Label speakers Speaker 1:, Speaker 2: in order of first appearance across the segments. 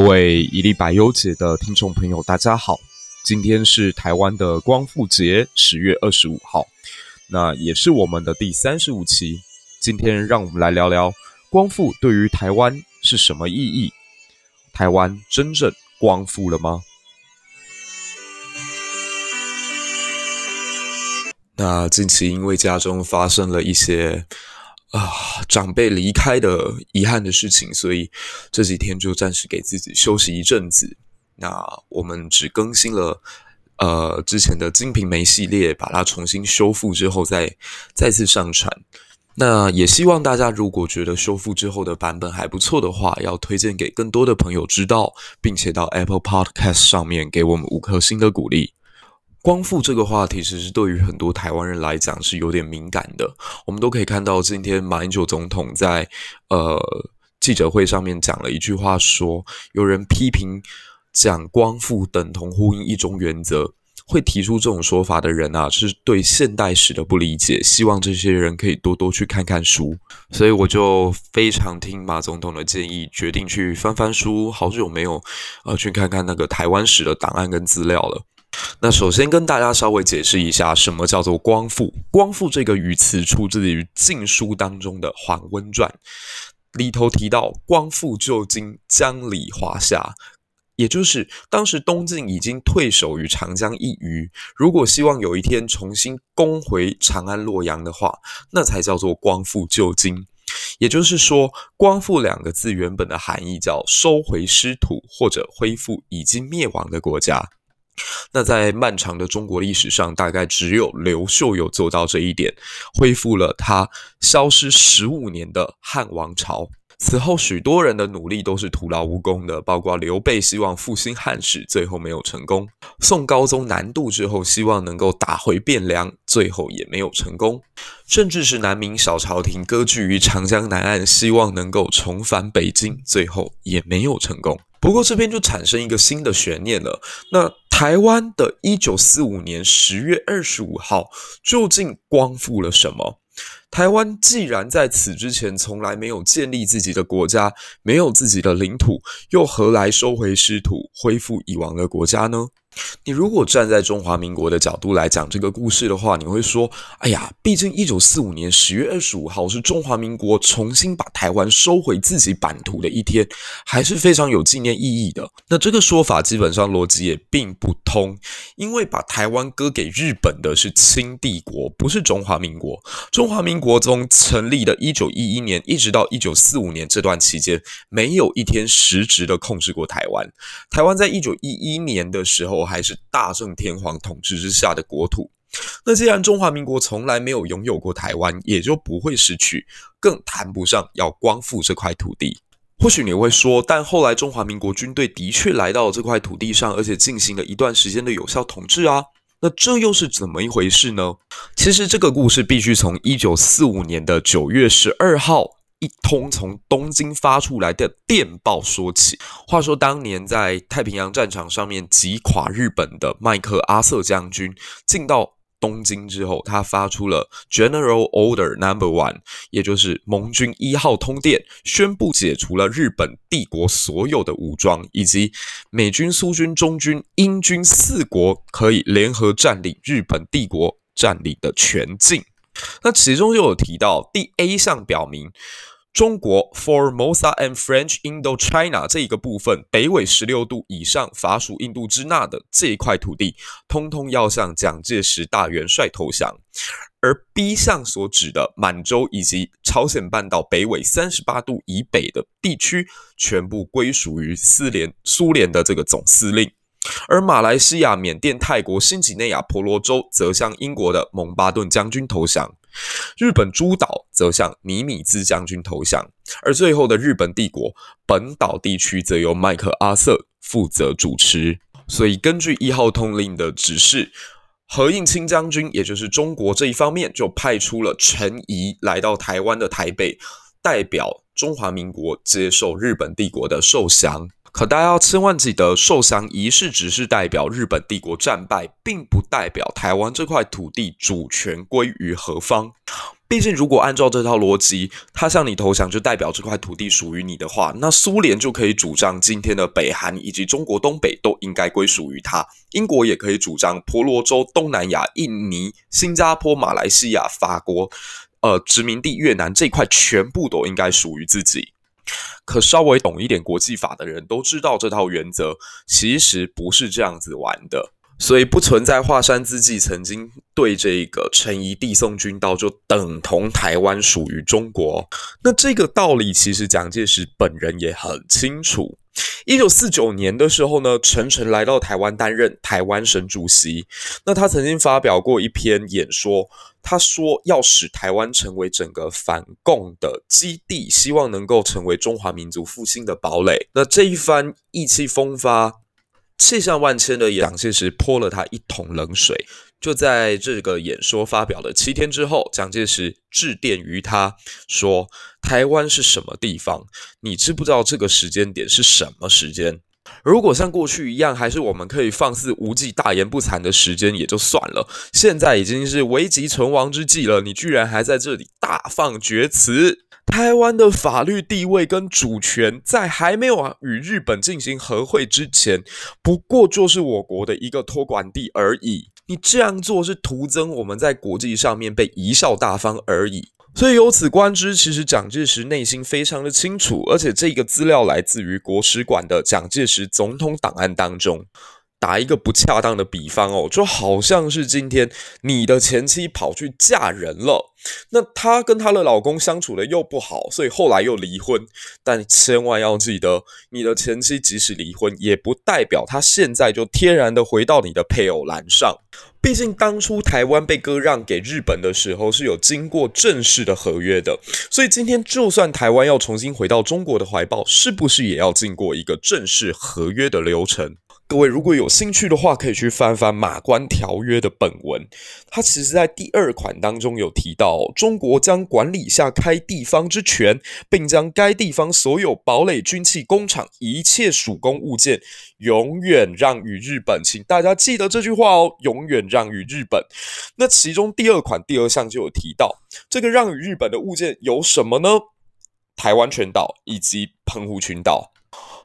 Speaker 1: 各位一粒百忧解的听众朋友，大家好！今天是台湾的光复节，十月二十五号，那也是我们的第三十五期。今天让我们来聊聊光复对于台湾是什么意义？台湾真正光复了吗？那近期因为家中发生了一些。啊，长辈离开的遗憾的事情，所以这几天就暂时给自己休息一阵子。那我们只更新了呃之前的《金瓶梅》系列，把它重新修复之后再再次上传。那也希望大家如果觉得修复之后的版本还不错的话，要推荐给更多的朋友知道，并且到 Apple Podcast 上面给我们五颗星的鼓励。光复这个话题，其实对于很多台湾人来讲是有点敏感的。我们都可以看到，今天马英九总统在呃记者会上面讲了一句话说，有人批评讲光复等同呼应一中原则，会提出这种说法的人啊，是对现代史的不理解。希望这些人可以多多去看看书。所以我就非常听马总统的建议，决定去翻翻书。好久没有呃去看看那个台湾史的档案跟资料了。那首先跟大家稍微解释一下，什么叫做光复？光复这个语词出自于《晋书》当中的《桓温传》，里头提到“光复旧京，江里华夏”，也就是当时东晋已经退守于长江一隅，如果希望有一天重新攻回长安洛阳的话，那才叫做光复旧京。也就是说，“光复”两个字原本的含义叫收回失土，或者恢复已经灭亡的国家。那在漫长的中国历史上，大概只有刘秀有做到这一点，恢复了他消失十五年的汉王朝。此后，许多人的努力都是徒劳无功的，包括刘备希望复兴汉室，最后没有成功；宋高宗南渡之后，希望能够打回汴梁，最后也没有成功；甚至是南明小朝廷割据于长江南岸，希望能够重返北京，最后也没有成功。不过这边就产生一个新的悬念了。那台湾的一九四五年十月二十五号究竟光复了什么？台湾既然在此之前从来没有建立自己的国家，没有自己的领土，又何来收回失土、恢复以往的国家呢？你如果站在中华民国的角度来讲这个故事的话，你会说：“哎呀，毕竟一九四五年十月二十五号是中华民国重新把台湾收回自己版图的一天，还是非常有纪念意义的。”那这个说法基本上逻辑也并不通，因为把台湾割给日本的是清帝国，不是中华民国。中华民国从成立的一九一一年一直到一九四五年这段期间，没有一天实质的控制过台湾。台湾在一九一一年的时候，还是大正天皇统治之下的国土。那既然中华民国从来没有拥有过台湾，也就不会失去，更谈不上要光复这块土地。或许你会说，但后来中华民国军队的确来到了这块土地上，而且进行了一段时间的有效统治啊。那这又是怎么一回事呢？其实这个故事必须从一九四五年的九月十二号。一通从东京发出来的电报说起。话说，当年在太平洋战场上面击垮日本的麦克阿瑟将军进到东京之后，他发出了 General Order Number One，也就是盟军一号通电，宣布解除了日本帝国所有的武装，以及美军、苏军、中军、英军四国可以联合占领日本帝国占领的全境。那其中就有提到第 A 项表明。中国 Formosa and French Indochina 这一个部分，北纬十六度以上，法属印度支那的这一块土地，通通要向蒋介石大元帅投降。而 B 项所指的满洲以及朝鲜半岛北纬三十八度以北的地区，全部归属于苏联苏联的这个总司令。而马来西亚、缅甸、泰国、新几内亚、婆罗洲，则向英国的蒙巴顿将军投降。日本诸岛则向尼米兹将军投降，而最后的日本帝国本岛地区则由麦克阿瑟负责主持。所以，根据一号通令的指示，何应钦将军，也就是中国这一方面，就派出了陈仪来到台湾的台北，代表中华民国接受日本帝国的受降。可大家要千万记得，受降仪式只是代表日本帝国战败，并不代表台湾这块土地主权归于何方。毕竟，如果按照这套逻辑，他向你投降就代表这块土地属于你的话，那苏联就可以主张今天的北韩以及中国东北都应该归属于他；英国也可以主张婆罗洲、东南亚、印尼、新加坡、马来西亚、法国，呃，殖民地越南这块全部都应该属于自己。可稍微懂一点国际法的人都知道，这套原则其实不是这样子玩的。所以不存在华山资纪曾经对这个陈仪递送军刀，就等同台湾属于中国。那这个道理其实蒋介石本人也很清楚。一九四九年的时候呢，陈诚来到台湾担任台湾省主席。那他曾经发表过一篇演说，他说要使台湾成为整个反共的基地，希望能够成为中华民族复兴的堡垒。那这一番意气风发。气象万千的蒋介石泼了他一桶冷水。就在这个演说发表的七天之后，蒋介石致电于他说：“台湾是什么地方？你知不知道这个时间点是什么时间？如果像过去一样，还是我们可以放肆无忌、大言不惭的时间也就算了。现在已经是危急存亡之际了，你居然还在这里大放厥词！”台湾的法律地位跟主权，在还没有与日本进行和会之前，不过就是我国的一个托管地而已。你这样做是徒增我们在国际上面被贻笑大方而已。所以由此观之，其实蒋介石内心非常的清楚，而且这个资料来自于国史馆的蒋介石总统档案当中。打一个不恰当的比方哦，就好像是今天你的前妻跑去嫁人了，那她跟她的老公相处的又不好，所以后来又离婚。但千万要记得，你的前妻即使离婚，也不代表她现在就天然的回到你的配偶栏上。毕竟当初台湾被割让给日本的时候是有经过正式的合约的，所以今天就算台湾要重新回到中国的怀抱，是不是也要经过一个正式合约的流程？各位如果有兴趣的话，可以去翻翻《马关条约》的本文。它其实在第二款当中有提到，中国将管理下开地方之权，并将该地方所有堡垒、军器、工厂、一切属公物件，永远让与日本。请大家记得这句话哦，永远让与日本。那其中第二款第二项就有提到，这个让与日本的物件有什么呢？台湾全岛以及澎湖群岛。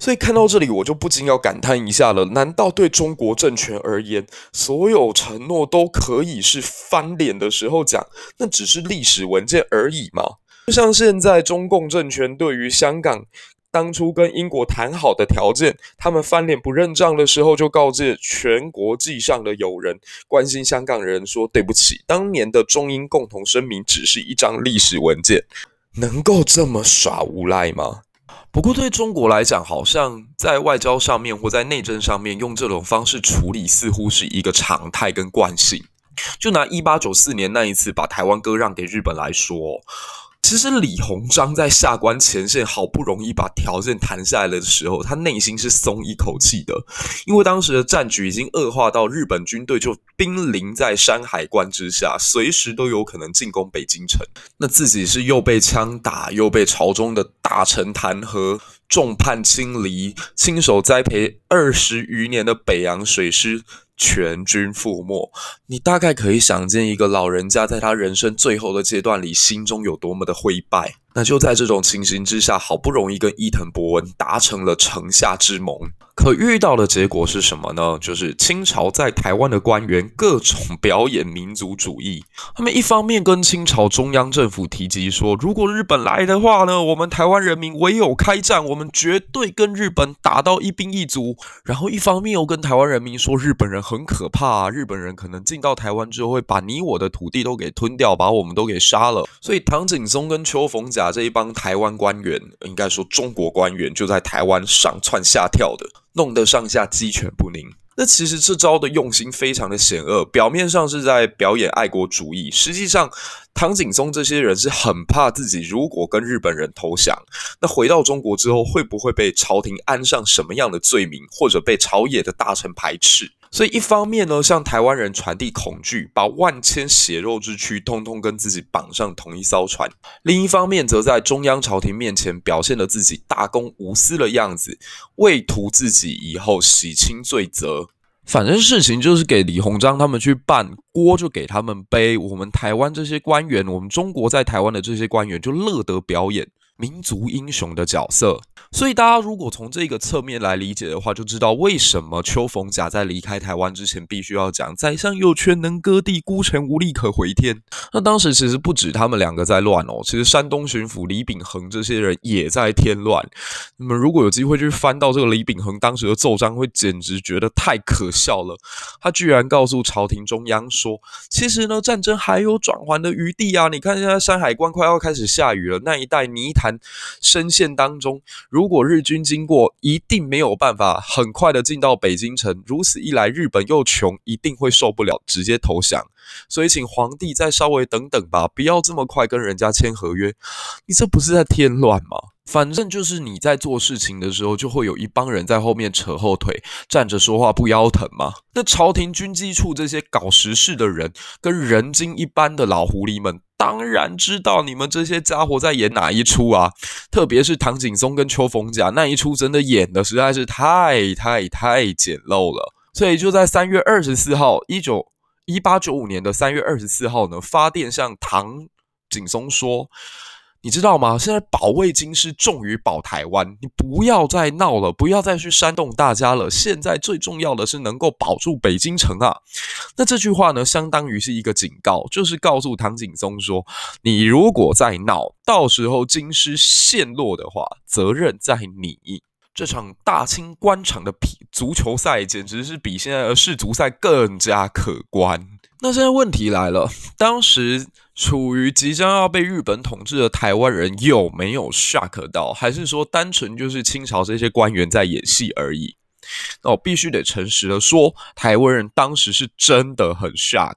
Speaker 1: 所以看到这里，我就不禁要感叹一下了：难道对中国政权而言，所有承诺都可以是翻脸的时候讲？那只是历史文件而已吗？就像现在中共政权对于香港当初跟英国谈好的条件，他们翻脸不认账的时候，就告诫全国际上的友人，关心香港人说：“对不起，当年的中英共同声明只是一张历史文件，能够这么耍无赖吗？”不过，对中国来讲，好像在外交上面或在内政上面用这种方式处理，似乎是一个常态跟惯性。就拿一八九四年那一次把台湾割让给日本来说。其实李鸿章在下关前线好不容易把条件谈下来的时候，他内心是松一口气的，因为当时的战局已经恶化到日本军队就兵临在山海关之下，随时都有可能进攻北京城。那自己是又被枪打，又被朝中的大臣弹劾，众叛亲离，亲手栽培二十余年的北洋水师。全军覆没，你大概可以想见一个老人家在他人生最后的阶段里，心中有多么的灰败。那就在这种情形之下，好不容易跟伊藤博文达成了城下之盟，可遇到的结果是什么呢？就是清朝在台湾的官员各种表演民族主义。他们一方面跟清朝中央政府提及说，如果日本来的话呢，我们台湾人民唯有开战，我们绝对跟日本打到一兵一卒。然后一方面又跟台湾人民说，日本人很可怕啊，日本人可能进到台湾之后会把你我的土地都给吞掉，把我们都给杀了。所以唐景崧跟邱逢甲。这一帮台湾官员，应该说中国官员，就在台湾上窜下跳的，弄得上下鸡犬不宁。那其实这招的用心非常的险恶，表面上是在表演爱国主义，实际上唐景宗这些人是很怕自己如果跟日本人投降，那回到中国之后会不会被朝廷安上什么样的罪名，或者被朝野的大臣排斥？所以一方面呢，向台湾人传递恐惧，把万千血肉之躯通通跟自己绑上同一艘船；另一方面，则在中央朝廷面前表现了自己大公无私的样子，为图自己以后洗清罪责。反正事情就是给李鸿章他们去办，锅就给他们背。我们台湾这些官员，我们中国在台湾的这些官员就乐得表演民族英雄的角色。所以大家如果从这个侧面来理解的话，就知道为什么邱逢甲在离开台湾之前必须要讲“宰相有权能割地，孤臣无力可回天”。那当时其实不止他们两个在乱哦，其实山东巡抚李秉衡这些人也在添乱。那么如果有机会去翻到这个李秉衡当时的奏章，会简直觉得太可笑了。他居然告诉朝廷中央说：“其实呢，战争还有转圜的余地啊！你看现在山海关快要开始下雨了，那一带泥潭深陷当中，如果日军经过，一定没有办法很快的进到北京城。如此一来，日本又穷，一定会受不了，直接投降。所以，请皇帝再稍微等等吧，不要这么快跟人家签合约。你这不是在添乱吗？反正就是你在做事情的时候，就会有一帮人在后面扯后腿，站着说话不腰疼吗？那朝廷军机处这些搞实事的人，跟人精一般的老狐狸们。当然知道你们这些家伙在演哪一出啊！特别是唐景松跟邱逢甲那一出，真的演的实在是太太太简陋了。所以就在三月二十四号，一九一八九五年的三月二十四号呢，发电向唐景松说。你知道吗？现在保卫京师重于保台湾，你不要再闹了，不要再去煽动大家了。现在最重要的是能够保住北京城啊！那这句话呢，相当于是一个警告，就是告诉唐景崧说：你如果再闹，到时候京师陷落的话，责任在你。这场大清官场的比足球赛，简直是比现在的世足赛更加可观。那现在问题来了，当时。处于即将要被日本统治的台湾人有没有 shock 到，还是说单纯就是清朝这些官员在演戏而已？那我必须得诚实的说，台湾人当时是真的很 shock，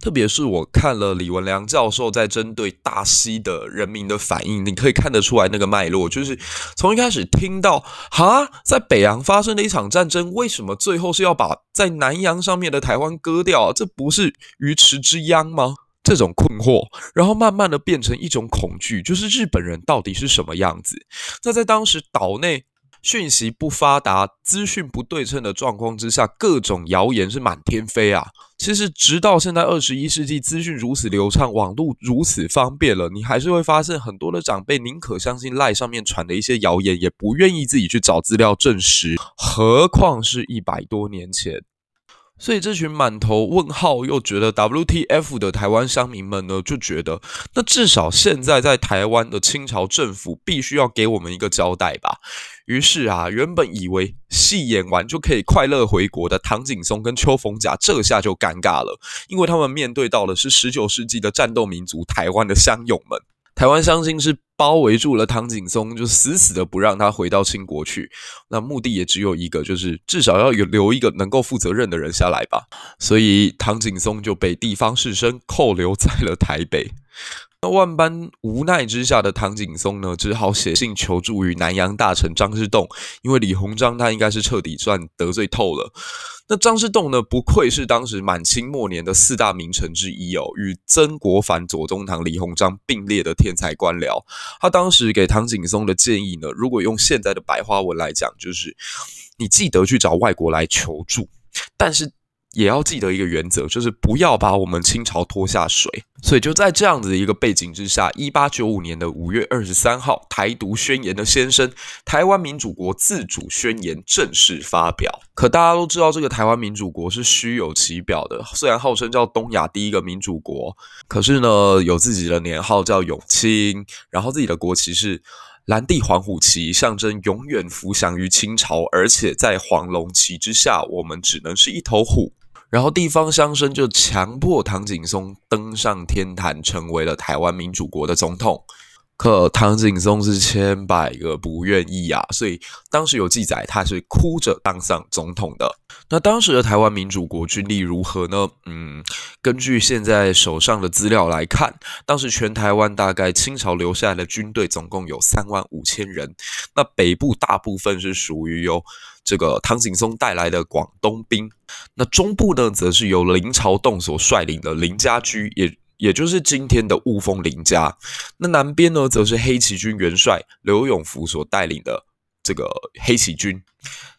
Speaker 1: 特别是我看了李文良教授在针对大溪的人民的反应，你可以看得出来那个脉络，就是从一开始听到哈，在北洋发生的一场战争，为什么最后是要把在南洋上面的台湾割掉？这不是鱼池之殃吗？这种困惑，然后慢慢的变成一种恐惧，就是日本人到底是什么样子？那在当时岛内讯息不发达、资讯不对称的状况之下，各种谣言是满天飞啊。其实直到现在二十一世纪，资讯如此流畅，网络如此方便了，你还是会发现很多的长辈宁可相信赖上面传的一些谣言，也不愿意自己去找资料证实，何况是一百多年前。所以这群满头问号又觉得 WTF 的台湾乡民们呢，就觉得那至少现在在台湾的清朝政府必须要给我们一个交代吧。于是啊，原本以为戏演完就可以快乐回国的唐景崧跟邱逢甲，这下就尴尬了，因为他们面对到的是十九世纪的战斗民族台湾的乡勇们。台湾乡亲是包围住了唐景崧，就死死的不让他回到清国去。那目的也只有一个，就是至少要有留一个能够负责任的人下来吧。所以唐景崧就被地方士绅扣留在了台北。那万般无奈之下的唐景崧呢，只好写信求助于南洋大臣张之洞，因为李鸿章他应该是彻底算得罪透了。那张之洞呢，不愧是当时满清末年的四大名臣之一哦，与曾国藩、左宗棠、李鸿章并列的天才官僚。他当时给唐景松的建议呢，如果用现在的白话文来讲，就是你记得去找外国来求助，但是。也要记得一个原则，就是不要把我们清朝拖下水。所以就在这样子的一个背景之下，一八九五年的五月二十三号，台独宣言的先声《台湾民主国自主宣言》正式发表。可大家都知道，这个台湾民主国是虚有其表的，虽然号称叫东亚第一个民主国，可是呢，有自己的年号叫永清，然后自己的国旗是蓝地黄虎旗，象征永远服降于清朝，而且在黄龙旗之下，我们只能是一头虎。然后地方乡绅就强迫唐景崧登上天坛，成为了台湾民主国的总统。可唐景崧是千百个不愿意啊，所以当时有记载他是哭着当上总统的。那当时的台湾民主国军力如何呢？嗯，根据现在手上的资料来看，当时全台湾大概清朝留下来的军队总共有三万五千人。那北部大部分是属于由这个唐景崧带来的广东兵，那中部呢，则是由林朝栋所率领的林家駒，也也就是今天的雾峰林家。那南边呢，则是黑旗军元帅刘永福所带领的这个黑旗军。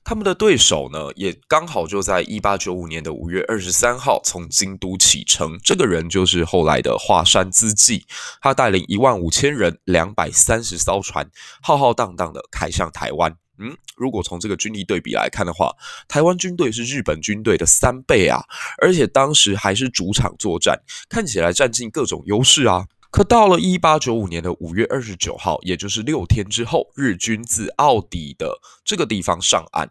Speaker 1: 他们的对手呢，也刚好就在一八九五年的五月二十三号从京都启程。这个人就是后来的华山资纪，他带领一万五千人、两百三十艘船，浩浩荡荡的开向台湾。嗯，如果从这个军力对比来看的话，台湾军队是日本军队的三倍啊，而且当时还是主场作战，看起来占尽各种优势啊。可到了一八九五年的五月二十九号，也就是六天之后，日军自澳底的这个地方上岸。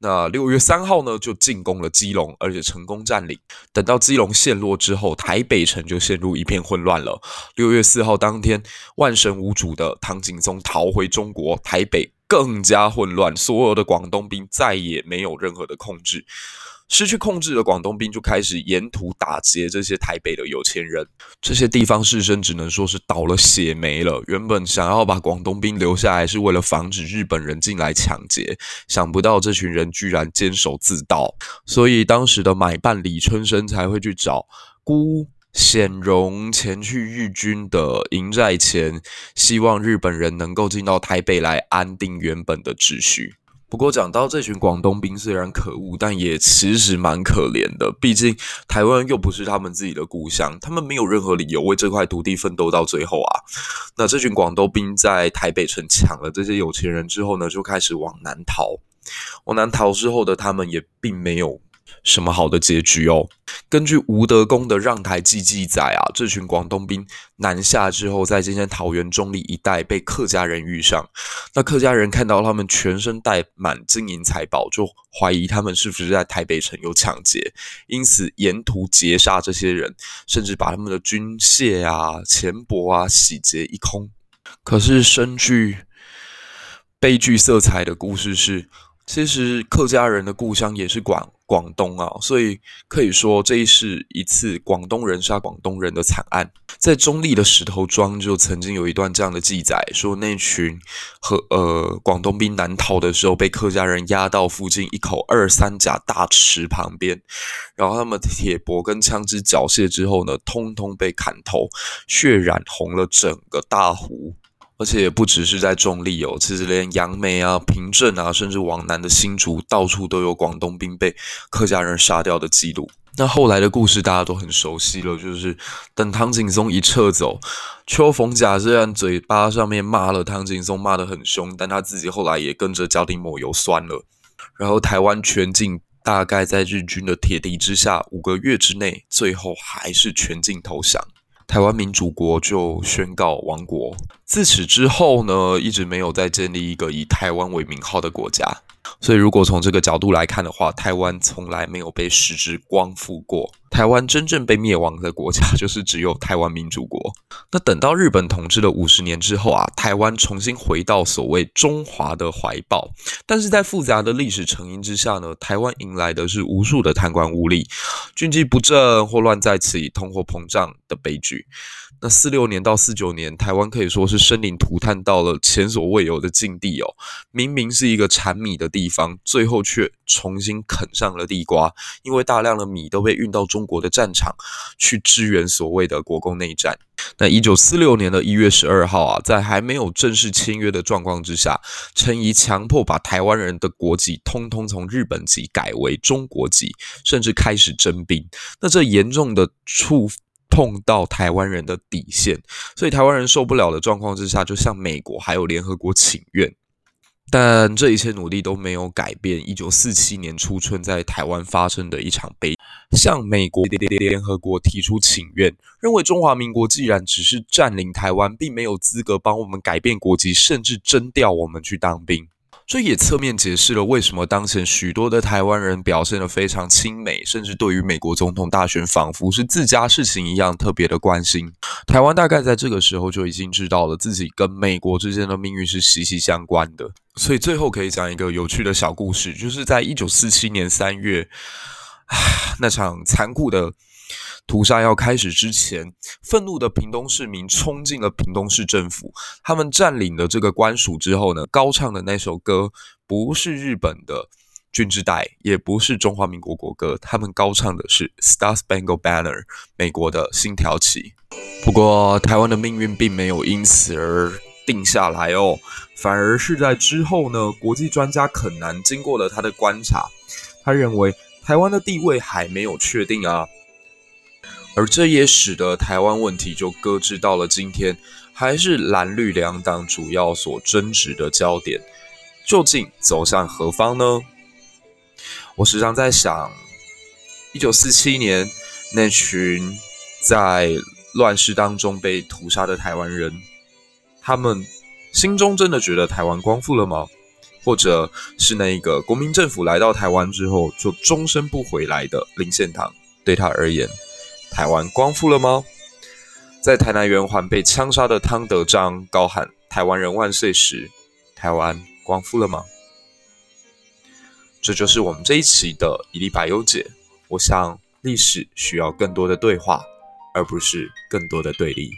Speaker 1: 那六月三号呢，就进攻了基隆，而且成功占领。等到基隆陷落之后，台北城就陷入一片混乱了。六月四号当天，万神无主的唐景崧逃回中国，台北更加混乱，所有的广东兵再也没有任何的控制。失去控制的广东兵就开始沿途打劫这些台北的有钱人，这些地方士绅只能说是倒了血霉了。原本想要把广东兵留下来，是为了防止日本人进来抢劫，想不到这群人居然监守自盗，所以当时的买办李春生才会去找辜显荣前去日军的营寨前，希望日本人能够进到台北来安定原本的秩序。不过讲到这群广东兵，虽然可恶，但也其实蛮可怜的。毕竟台湾又不是他们自己的故乡，他们没有任何理由为这块土地奋斗到最后啊。那这群广东兵在台北城抢了这些有钱人之后呢，就开始往南逃。往南逃之后的他们也并没有。什么好的结局哦？根据吴德公的《让台记》记载啊，这群广东兵南下之后，在今天桃园中坜一带被客家人遇上。那客家人看到他们全身带满金银财宝，就怀疑他们是不是在台北城有抢劫，因此沿途劫杀这些人，甚至把他们的军械啊、钱帛啊洗劫一空。可是深具悲剧色彩的故事是，其实客家人的故乡也是广。广东啊，所以可以说这是一次广东人杀广东人的惨案。在中立的石头庄就曾经有一段这样的记载，说那群和呃广东兵南逃的时候，被客家人押到附近一口二三甲大池旁边，然后他们铁帛跟枪支缴械之后呢，通通被砍头，血染红了整个大湖。而且也不只是在中坜哦，其实连杨梅啊、平镇啊，甚至往南的新竹，到处都有广东兵被客家人杀掉的记录。那后来的故事大家都很熟悉了，就是等唐景崧一撤走，邱逢甲虽然嘴巴上面骂了唐景崧，骂得很凶，但他自己后来也跟着脚底抹油酸了。然后台湾全境大概在日军的铁蹄之下，五个月之内，最后还是全境投降。台湾民主国就宣告亡国。自此之后呢，一直没有再建立一个以台湾为名号的国家。所以，如果从这个角度来看的话，台湾从来没有被实质光复过。台湾真正被灭亡的国家，就是只有台湾民主国。那等到日本统治了五十年之后啊，台湾重新回到所谓中华的怀抱。但是在复杂的历史成因之下呢，台湾迎来的是无数的贪官污吏、军纪不正、祸乱在此、通货膨胀的悲剧。那四六年到四九年，台湾可以说是生灵涂炭到了前所未有的境地哦。明明是一个产米的地方，最后却重新啃上了地瓜，因为大量的米都被运到中国的战场去支援所谓的国共内战。那一九四六年的一月十二号啊，在还没有正式签约的状况之下，陈仪强迫把台湾人的国籍通通从日本籍改为中国籍，甚至开始征兵。那这严重的触。碰到台湾人的底线，所以台湾人受不了的状况之下，就向美国还有联合国请愿，但这一切努力都没有改变。一九四七年初春，在台湾发生的一场悲，向美国联合国提出请愿，认为中华民国既然只是占领台湾，并没有资格帮我们改变国籍，甚至征调我们去当兵。这也侧面解释了为什么当前许多的台湾人表现得非常亲美，甚至对于美国总统大选仿佛是自家事情一样特别的关心。台湾大概在这个时候就已经知道了自己跟美国之间的命运是息息相关的。所以最后可以讲一个有趣的小故事，就是在一九四七年三月，那场残酷的。屠杀要开始之前，愤怒的屏东市民冲进了屏东市政府。他们占领了这个官署之后呢，高唱的那首歌不是日本的《军之代》，也不是中华民国国歌，他们高唱的是《Star Spangled Banner》，美国的《星条旗》。不过，台湾的命运并没有因此而定下来哦，反而是在之后呢，国际专家肯南经过了他的观察，他认为台湾的地位还没有确定啊，而这也使得台湾问题就搁置到了今天，还是蓝绿两党主要所争执的焦点，究竟走向何方呢？我时常在想，一九四七年那群在乱世当中被屠杀的台湾人，他们心中真的觉得台湾光复了吗？或者是那个国民政府来到台湾之后就终身不回来的林献堂，对他而言，台湾光复了吗？在台南圆环被枪杀的汤德章高喊“台湾人万岁”时，台湾光复了吗？这就是我们这一期的一历百忧解。我想，历史需要更多的对话，而不是更多的对立。